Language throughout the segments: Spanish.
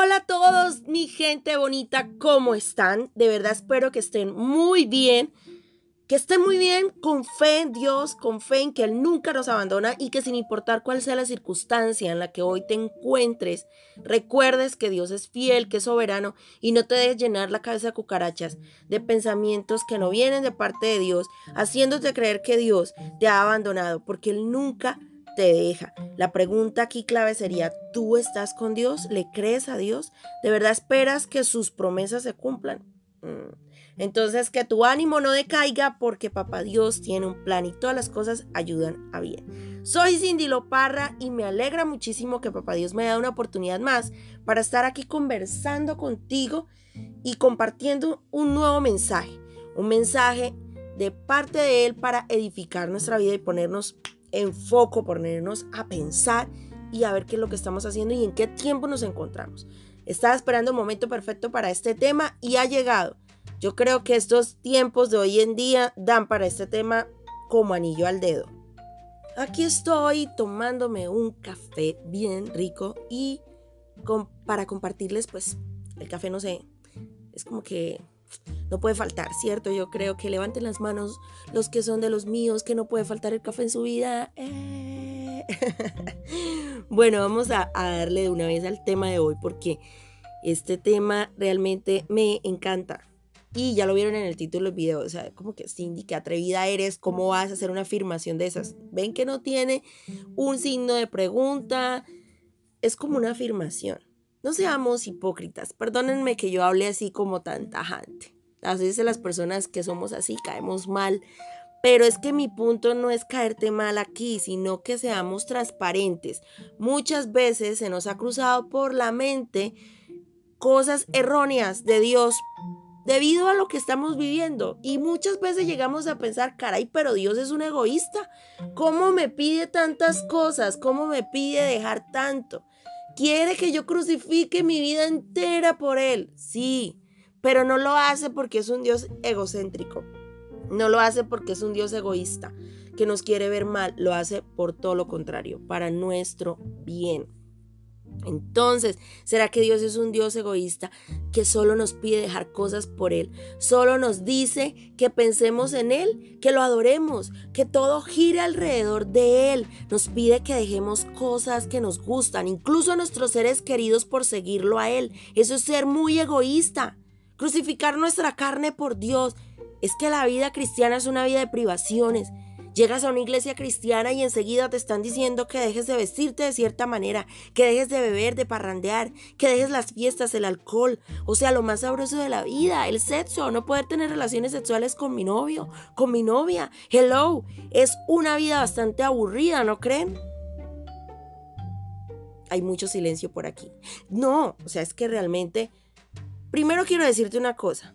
Hola a todos, mi gente bonita, ¿cómo están? De verdad espero que estén muy bien, que estén muy bien con fe en Dios, con fe en que Él nunca nos abandona y que sin importar cuál sea la circunstancia en la que hoy te encuentres, recuerdes que Dios es fiel, que es soberano y no te dejes llenar la cabeza de cucarachas, de pensamientos que no vienen de parte de Dios, haciéndote creer que Dios te ha abandonado, porque Él nunca te deja. La pregunta aquí clave sería, ¿tú estás con Dios? ¿Le crees a Dios? ¿De verdad esperas que sus promesas se cumplan? Mm. Entonces, que tu ánimo no decaiga porque papá Dios tiene un plan y todas las cosas ayudan a bien. Soy Cindy Loparra y me alegra muchísimo que papá Dios me dé una oportunidad más para estar aquí conversando contigo y compartiendo un nuevo mensaje. Un mensaje de parte de Él para edificar nuestra vida y ponernos en foco, ponernos a pensar y a ver qué es lo que estamos haciendo y en qué tiempo nos encontramos. Estaba esperando el momento perfecto para este tema y ha llegado. Yo creo que estos tiempos de hoy en día dan para este tema como anillo al dedo. Aquí estoy tomándome un café bien rico y para compartirles pues el café no sé, es como que no puede faltar, ¿cierto? Yo creo que levanten las manos los que son de los míos, que no puede faltar el café en su vida. Eh. bueno, vamos a, darle de una vez al tema de hoy porque este tema realmente me encanta. Y ya lo vieron en el título del video, o sea, como que Cindy, qué atrevida eres, ¿cómo vas a hacer una afirmación de esas? Ven que no tiene un signo de pregunta, es como una afirmación. No seamos hipócritas, perdónenme que yo hable así como tan tajante. A veces las personas que somos así caemos mal, pero es que mi punto no es caerte mal aquí, sino que seamos transparentes. Muchas veces se nos ha cruzado por la mente cosas erróneas de Dios debido a lo que estamos viviendo. Y muchas veces llegamos a pensar, caray, pero Dios es un egoísta. ¿Cómo me pide tantas cosas? ¿Cómo me pide dejar tanto? ¿Quiere que yo crucifique mi vida entera por Él? Sí, pero no lo hace porque es un Dios egocéntrico. No lo hace porque es un Dios egoísta que nos quiere ver mal. Lo hace por todo lo contrario, para nuestro bien. Entonces, ¿será que Dios es un Dios egoísta que solo nos pide dejar cosas por Él? Solo nos dice que pensemos en Él, que lo adoremos, que todo gire alrededor de Él. Nos pide que dejemos cosas que nos gustan, incluso a nuestros seres queridos por seguirlo a Él. Eso es ser muy egoísta crucificar nuestra carne por Dios. Es que la vida cristiana es una vida de privaciones. Llegas a una iglesia cristiana y enseguida te están diciendo que dejes de vestirte de cierta manera, que dejes de beber, de parrandear, que dejes las fiestas, el alcohol, o sea, lo más sabroso de la vida, el sexo, no poder tener relaciones sexuales con mi novio, con mi novia. Hello, es una vida bastante aburrida, ¿no creen? Hay mucho silencio por aquí. No, o sea, es que realmente Primero quiero decirte una cosa.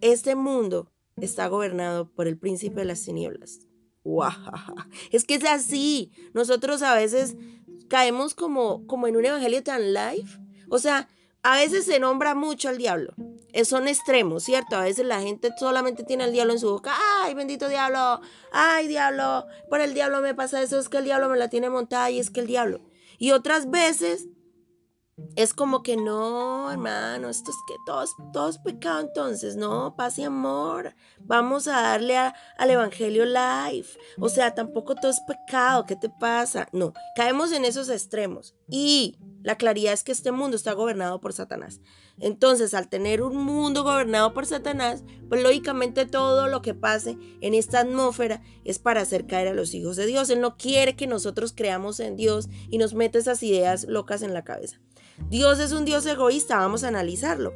Este mundo está gobernado por el príncipe de las tinieblas. Es que es así. Nosotros a veces caemos como, como en un evangelio tan live. O sea, a veces se nombra mucho al diablo. Son extremos, ¿cierto? A veces la gente solamente tiene al diablo en su boca. ¡Ay, bendito diablo! ¡Ay, diablo! Por el diablo me pasa eso, es que el diablo me la tiene montada y es que el diablo. Y otras veces es como que no, hermano, esto es que todos, todos pecado entonces, no, paz y amor. Vamos a darle al Evangelio life. O sea, tampoco todo es pecado, ¿qué te pasa? No, caemos en esos extremos. Y la claridad es que este mundo está gobernado por Satanás. Entonces, al tener un mundo gobernado por Satanás, pues lógicamente todo lo que pase en esta atmósfera es para hacer caer a los hijos de Dios. Él no quiere que nosotros creamos en Dios y nos mete esas ideas locas en la cabeza. Dios es un Dios egoísta, vamos a analizarlo.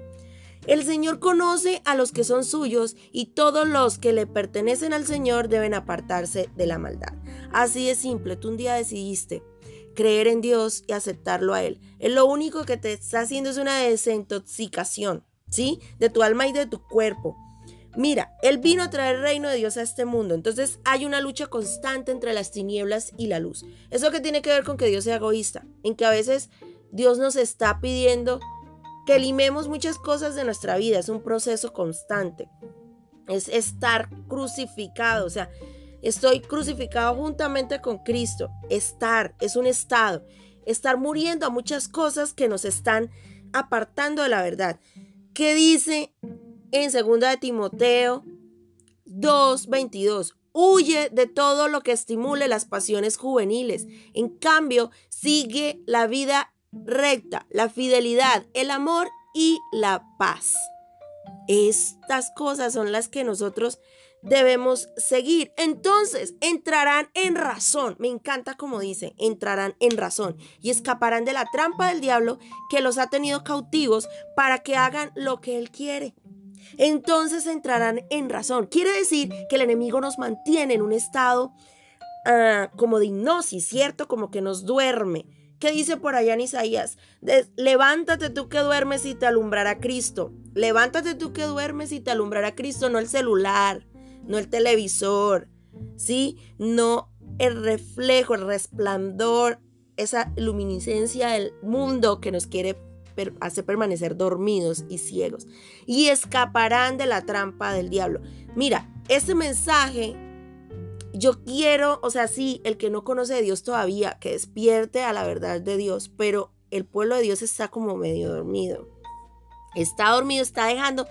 El Señor conoce a los que son suyos y todos los que le pertenecen al Señor deben apartarse de la maldad. Así de simple, tú un día decidiste creer en Dios y aceptarlo a Él. Él lo único que te está haciendo es una desintoxicación, ¿sí? De tu alma y de tu cuerpo. Mira, Él vino a traer el reino de Dios a este mundo. Entonces hay una lucha constante entre las tinieblas y la luz. Eso que tiene que ver con que Dios sea egoísta, en que a veces Dios nos está pidiendo que limemos muchas cosas de nuestra vida. Es un proceso constante. Es estar crucificado. O sea, estoy crucificado juntamente con Cristo. Estar es un estado. Estar muriendo a muchas cosas que nos están apartando de la verdad. ¿Qué dice en 2 de Timoteo 2:22? Huye de todo lo que estimule las pasiones juveniles. En cambio, sigue la vida recta, la fidelidad, el amor y la paz. Estas cosas son las que nosotros debemos seguir. Entonces entrarán en razón. Me encanta como dice, entrarán en razón y escaparán de la trampa del diablo que los ha tenido cautivos para que hagan lo que él quiere. Entonces entrarán en razón. Quiere decir que el enemigo nos mantiene en un estado ah, como de hipnosis, ¿cierto? Como que nos duerme. ¿Qué dice por allá en Isaías? levántate tú que duermes y te alumbrará Cristo. Levántate tú que duermes y te alumbrará Cristo, no el celular, no el televisor, ¿sí? No el reflejo, el resplandor, esa luminiscencia del mundo que nos quiere hacer permanecer dormidos y ciegos. Y escaparán de la trampa del diablo. Mira, ese mensaje, yo quiero, o sea, sí, el que no conoce a Dios todavía, que despierte a la verdad de Dios, pero el pueblo de Dios está como medio dormido. Está dormido, está dejando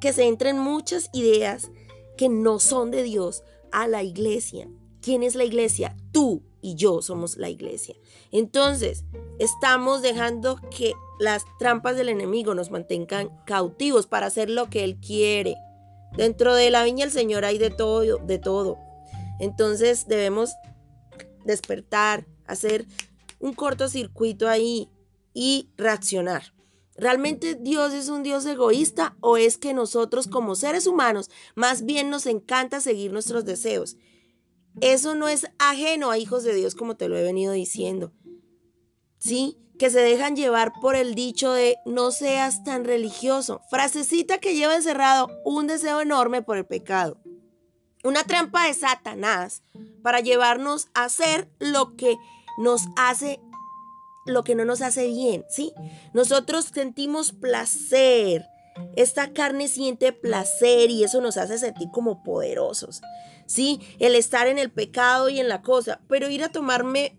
que se entren muchas ideas que no son de Dios a la iglesia. ¿Quién es la iglesia? Tú y yo somos la iglesia. Entonces, estamos dejando que las trampas del enemigo nos mantengan cautivos para hacer lo que él quiere. Dentro de la viña del Señor hay de todo, de todo. Entonces, debemos despertar, hacer un cortocircuito ahí y reaccionar. ¿Realmente Dios es un Dios egoísta o es que nosotros como seres humanos más bien nos encanta seguir nuestros deseos? Eso no es ajeno a hijos de Dios como te lo he venido diciendo. ¿Sí? Que se dejan llevar por el dicho de no seas tan religioso. Frasecita que lleva encerrado un deseo enorme por el pecado. Una trampa de Satanás para llevarnos a hacer lo que nos hace lo que no nos hace bien, ¿sí? Nosotros sentimos placer. Esta carne siente placer y eso nos hace sentir como poderosos, ¿sí? El estar en el pecado y en la cosa, pero ir a tomarme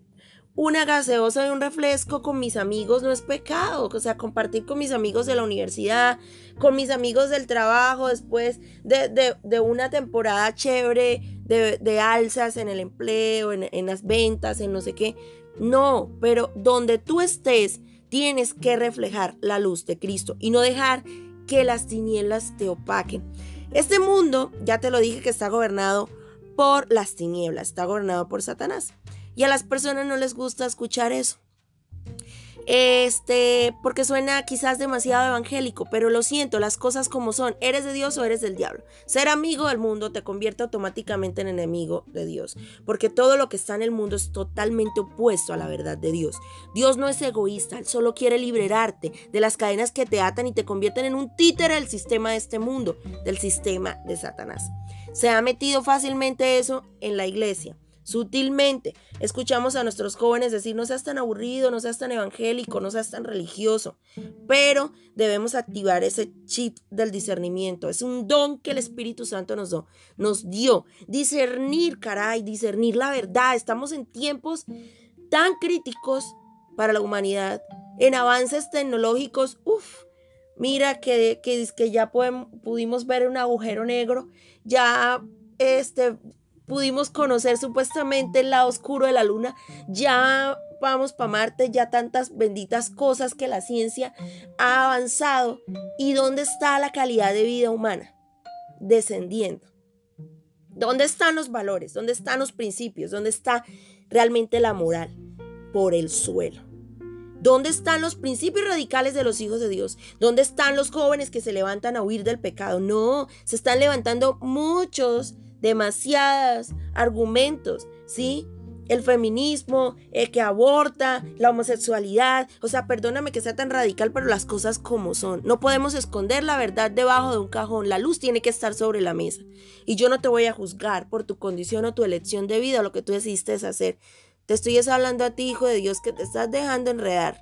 una gaseosa y un refresco con mis amigos no es pecado, o sea, compartir con mis amigos de la universidad, con mis amigos del trabajo, después de, una temporada chévere, de, alzas en el empleo, en, en las ventas, en no sé qué, no, pero donde tú estés, tienes que reflejar la luz de Cristo y no dejar que las tinieblas te opaquen. Este mundo, ya te lo dije que está gobernado por las tinieblas, está gobernado por Satanás. Y a las personas no les gusta escuchar eso. Este, porque suena quizás demasiado evangélico, pero lo siento, las cosas como son, eres de Dios o eres del diablo. Ser amigo del mundo te convierte automáticamente en enemigo de Dios, porque todo lo que está en el mundo es totalmente opuesto a la verdad de Dios. Dios no es egoísta, Él solo quiere liberarte de las cadenas que te atan y te convierten en un títere del sistema de este mundo, del sistema de Satanás. Se ha metido fácilmente eso en la iglesia. Sutilmente escuchamos a nuestros jóvenes decir, no seas tan aburrido, no seas tan evangélico, no seas tan religioso, pero debemos activar ese chip del discernimiento. Es un don que el Espíritu Santo nos, dio, nos dio. Discernir, caray, discernir la verdad. Estamos en tiempos tan críticos para la humanidad, en avances tecnológicos, uff. Mira que, que, que ya pudimos ver un agujero negro, ya este, pudimos conocer supuestamente el lado oscuro de la luna, ya vamos para Marte, ya tantas benditas cosas que la ciencia ha avanzado. ¿Y dónde está la calidad de vida humana? Descendiendo. ¿Dónde están los valores? ¿Dónde están los principios? ¿Dónde está realmente la moral? Por el suelo. ¿Dónde están los principios radicales de los hijos de Dios? ¿Dónde están los jóvenes que se levantan a huir del pecado? No, se están levantando muchos demasiados argumentos, ¿sí? El feminismo, el que aborta, la homosexualidad. O sea, perdóname que sea tan radical, pero las cosas como son. No podemos esconder la verdad debajo de un cajón. La luz tiene que estar sobre la mesa. Y yo no te voy a juzgar por tu condición o tu elección de vida o lo que tú decidiste hacer. Te estoy hablando a ti, hijo de Dios, que te estás dejando enredar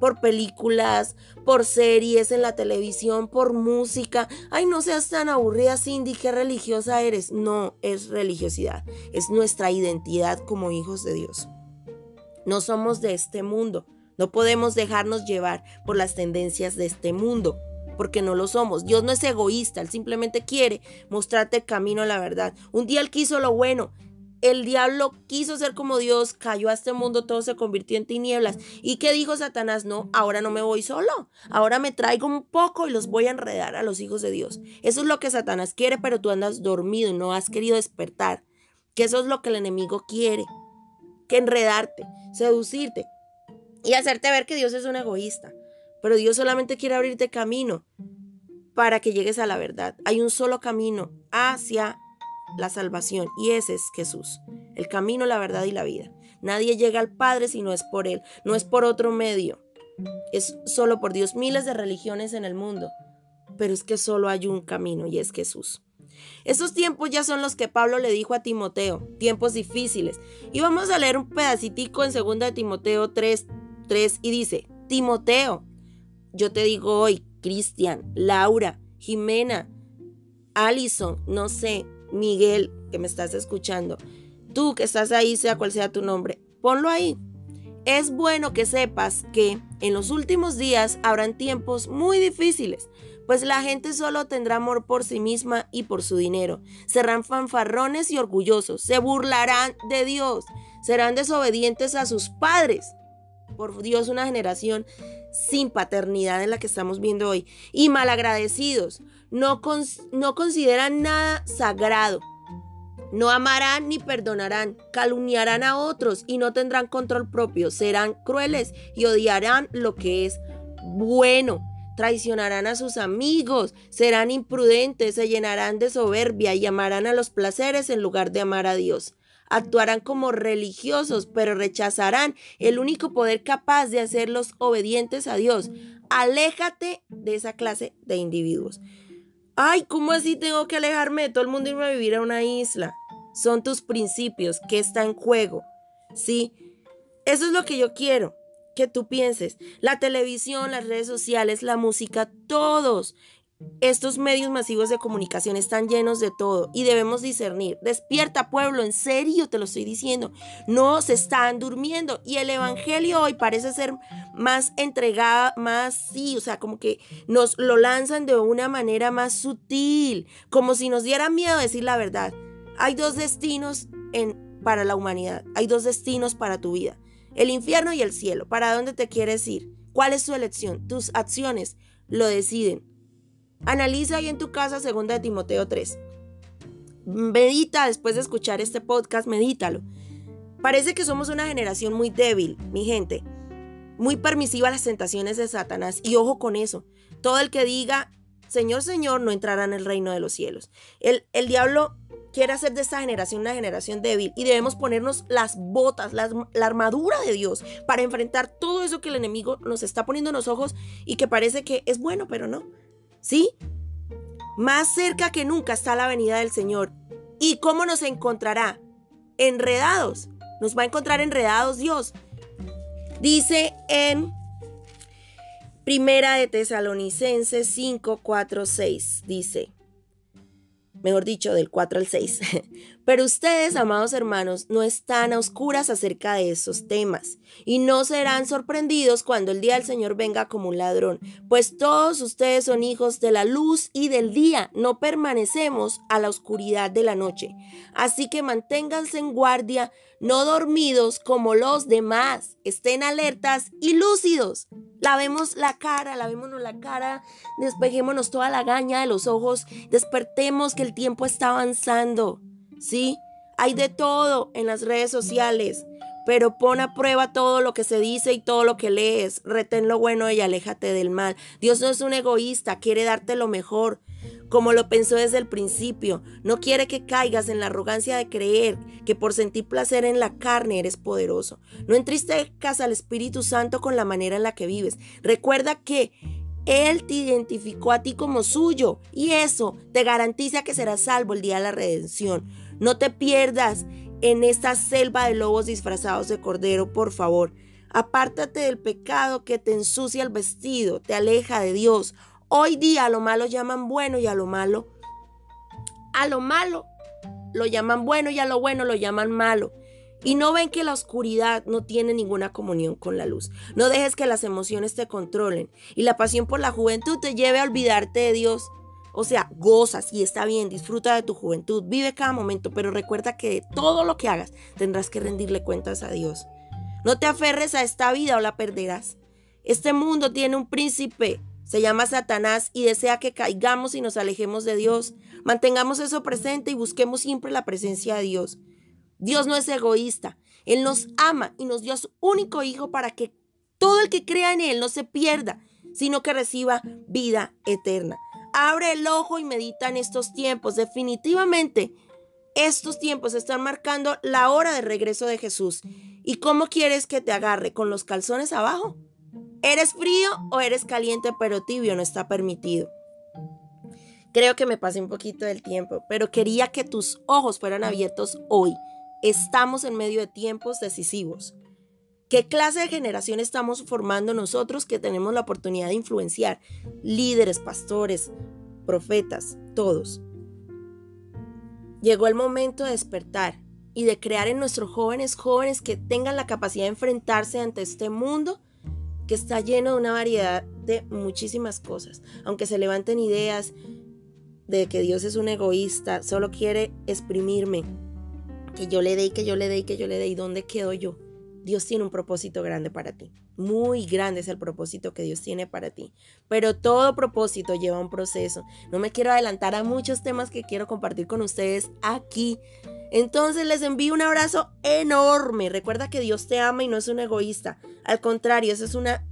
por películas, por series en la televisión, por música. Ay, no seas tan aburrida, Cindy, qué religiosa eres. No, es religiosidad, es nuestra identidad como hijos de Dios. No somos de este mundo, No podemos dejarnos llevar por las tendencias de este mundo, porque no lo somos. Dios no es egoísta, Él simplemente quiere mostrarte el camino a la verdad. Un día Él quiso lo bueno, el diablo quiso ser como Dios, cayó a este mundo, todo se convirtió en tinieblas. ¿Y qué dijo Satanás? No, ahora no me voy solo, ahora me traigo un poco y los voy a enredar a los hijos de Dios. Eso es lo que Satanás quiere, pero tú andas dormido y no has querido despertar. Que eso es lo que el enemigo quiere, que enredarte, seducirte y hacerte ver que Dios es un egoísta. Pero Dios solamente quiere abrirte camino para que llegues a la verdad. Hay un solo camino hacia la salvación y ese es Jesús, el camino, la verdad y la vida. Nadie llega al Padre si no es por Él, no es por otro medio. Es solo por Dios, miles de religiones en el mundo, pero es que solo hay un camino y es Jesús. Esos tiempos ya son los que Pablo le dijo a Timoteo, tiempos difíciles. Y vamos a leer un pedacitico en 2 de Timoteo 3, 3 y dice, Timoteo, yo te digo hoy, Cristian, Laura, Jimena, Allison, no sé, Miguel, que me estás escuchando, tú que estás ahí, sea cual sea tu nombre, ponlo ahí. Es bueno que sepas que en los últimos días habrán tiempos muy difíciles, pues la gente solo tendrá amor por sí misma y por su dinero. Serán fanfarrones y orgullosos, se burlarán de Dios, serán desobedientes a sus padres. Por Dios, una generación sin paternidad en la que estamos viendo hoy. Y malagradecidos, no, no consideran nada sagrado. No amarán ni perdonarán, calumniarán a otros y no tendrán control propio, serán crueles y odiarán lo que es bueno, traicionarán a sus amigos, serán imprudentes, se llenarán de soberbia y amarán a los placeres en lugar de amar a Dios actuarán como religiosos, pero rechazarán el único poder capaz de hacerlos obedientes a Dios. Aléjate de esa clase de individuos. Ay, ¿cómo así tengo que alejarme de todo el mundo y irme a vivir a una isla? Son tus principios que está en juego. Sí, eso es lo que yo quiero que tú pienses. La televisión, las redes sociales, la música, todos estos medios masivos de comunicación están llenos de todo y debemos discernir. Despierta pueblo, en serio te lo estoy diciendo. No se están durmiendo y el Evangelio hoy parece ser más entregada, más sí, o sea, como que nos lo lanzan de una manera más sutil, como si nos diera miedo decir la verdad. Hay dos destinos para la humanidad, hay dos destinos para tu vida, el infierno y el cielo. ¿Para dónde te quieres ir? ¿Cuál es tu elección? Tus acciones lo deciden. Analiza ahí en tu casa 2 de Timoteo 3. Medita después de escuchar este podcast, medítalo. Parece que somos una generación muy débil, mi gente, muy permisiva a las tentaciones de Satanás. Y ojo con eso, todo el que diga, Señor, Señor, no entrará en el reino de los cielos. El, el diablo quiere hacer de esta generación una generación débil y debemos ponernos las botas, la armadura de Dios para enfrentar todo eso que el enemigo nos está poniendo en los ojos y que parece que es bueno, pero no. ¿Sí? Más cerca que nunca está la venida del Señor. ¿Y cómo nos encontrará? Enredados. Nos va a encontrar enredados Dios. Dice en Primera de Tesalonicenses 5, 4, 6. Dice, mejor dicho, del 4 al 6. Pero ustedes, amados hermanos, no están a oscuras acerca de esos temas y no serán sorprendidos cuando el día del Señor venga como un ladrón, pues todos ustedes son hijos de la luz y del día, no permanecemos a la oscuridad de la noche. Así que manténganse en guardia, no dormidos como los demás, estén alertas y lúcidos. Lavemos la cara, lavémonos la cara, despejémonos toda la gaña de los ojos, despertemos que el tiempo está avanzando. ¿Sí? Hay de todo en las redes sociales, pero pon a prueba todo lo que se dice y todo lo que lees. Retén lo bueno y aléjate del mal. Dios no es un egoísta, quiere darte lo mejor, como lo pensó desde el principio. No quiere que caigas en la arrogancia de creer que por sentir placer en la carne eres poderoso. No entristezcas al Espíritu Santo con la manera en la que vives. Recuerda que él te identificó a ti como suyo y eso te garantiza que serás salvo el día de la redención. No te pierdas en esta selva de lobos disfrazados de cordero, por favor. Apártate del pecado que te ensucia el vestido, te aleja de Dios. Hoy día a lo malo llaman bueno y a lo malo, a lo malo lo llaman bueno y a lo bueno lo llaman malo. y no ven que la oscuridad no tiene ninguna comunión con la luz. No dejes que las emociones te controlen y la pasión por la juventud te lleve a olvidarte de Dios. O sea, gozas y está bien, disfruta de tu juventud, vive cada momento, pero recuerda que todo lo que hagas tendrás que rendirle cuentas a Dios. No te aferres a esta vida o la perderás. Este mundo tiene un príncipe, se llama Satanás y desea que caigamos y nos alejemos de Dios. Mantengamos eso presente y busquemos siempre la presencia de Dios. Dios no es egoísta. Él nos ama y nos dio a su único Hijo para que todo el que crea en Él no se pierda, sino que reciba vida eterna. Abre el ojo y medita en estos tiempos. Definitivamente, estos tiempos están marcando la hora de regreso de Jesús. ¿Y cómo quieres que te agarre? ¿Con los calzones abajo? ¿Eres frío o eres caliente pero tibio? No está permitido. Creo que me pasé un poquito del tiempo, pero quería que tus ojos fueran abiertos hoy Estamos en medio de tiempos decisivos. ¿Qué clase de generación estamos formando nosotros que tenemos la oportunidad de influenciar? Líderes, pastores, profetas, todos. Llegó el momento de despertar y de crear en nuestros jóvenes jóvenes que tengan la capacidad de enfrentarse ante este mundo que está lleno de una variedad de muchísimas cosas. Aunque se levanten ideas de que Dios es un egoísta, solo quiere exprimirme, que yo le dé que yo le dé que yo le dé y dónde quedo yo. Dios tiene un propósito grande para ti. Muy grande es el propósito que Dios tiene para ti. Pero todo propósito lleva un proceso. No me quiero adelantar a muchos temas que quiero compartir con ustedes aquí. Entonces les envío un abrazo enorme. Recuerda que Dios te ama y no es un egoísta. Al contrario, esa es una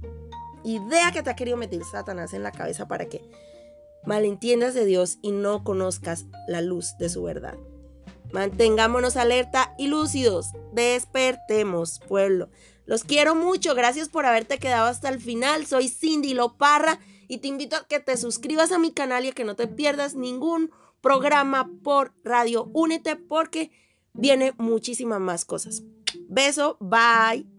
idea que te ha querido meter Satanás en la cabeza para que malentiendas de Dios y no conozcas la luz de su verdad. Mantengámonos alerta y lúcidos. Despertemos, pueblo. Los quiero mucho. Gracias por haberte quedado hasta el final. Soy Cindy Loparra y te invito a que te suscribas a mi canal y a que no te pierdas ningún programa por radio. Únete porque viene muchísimas más cosas. Beso, bye.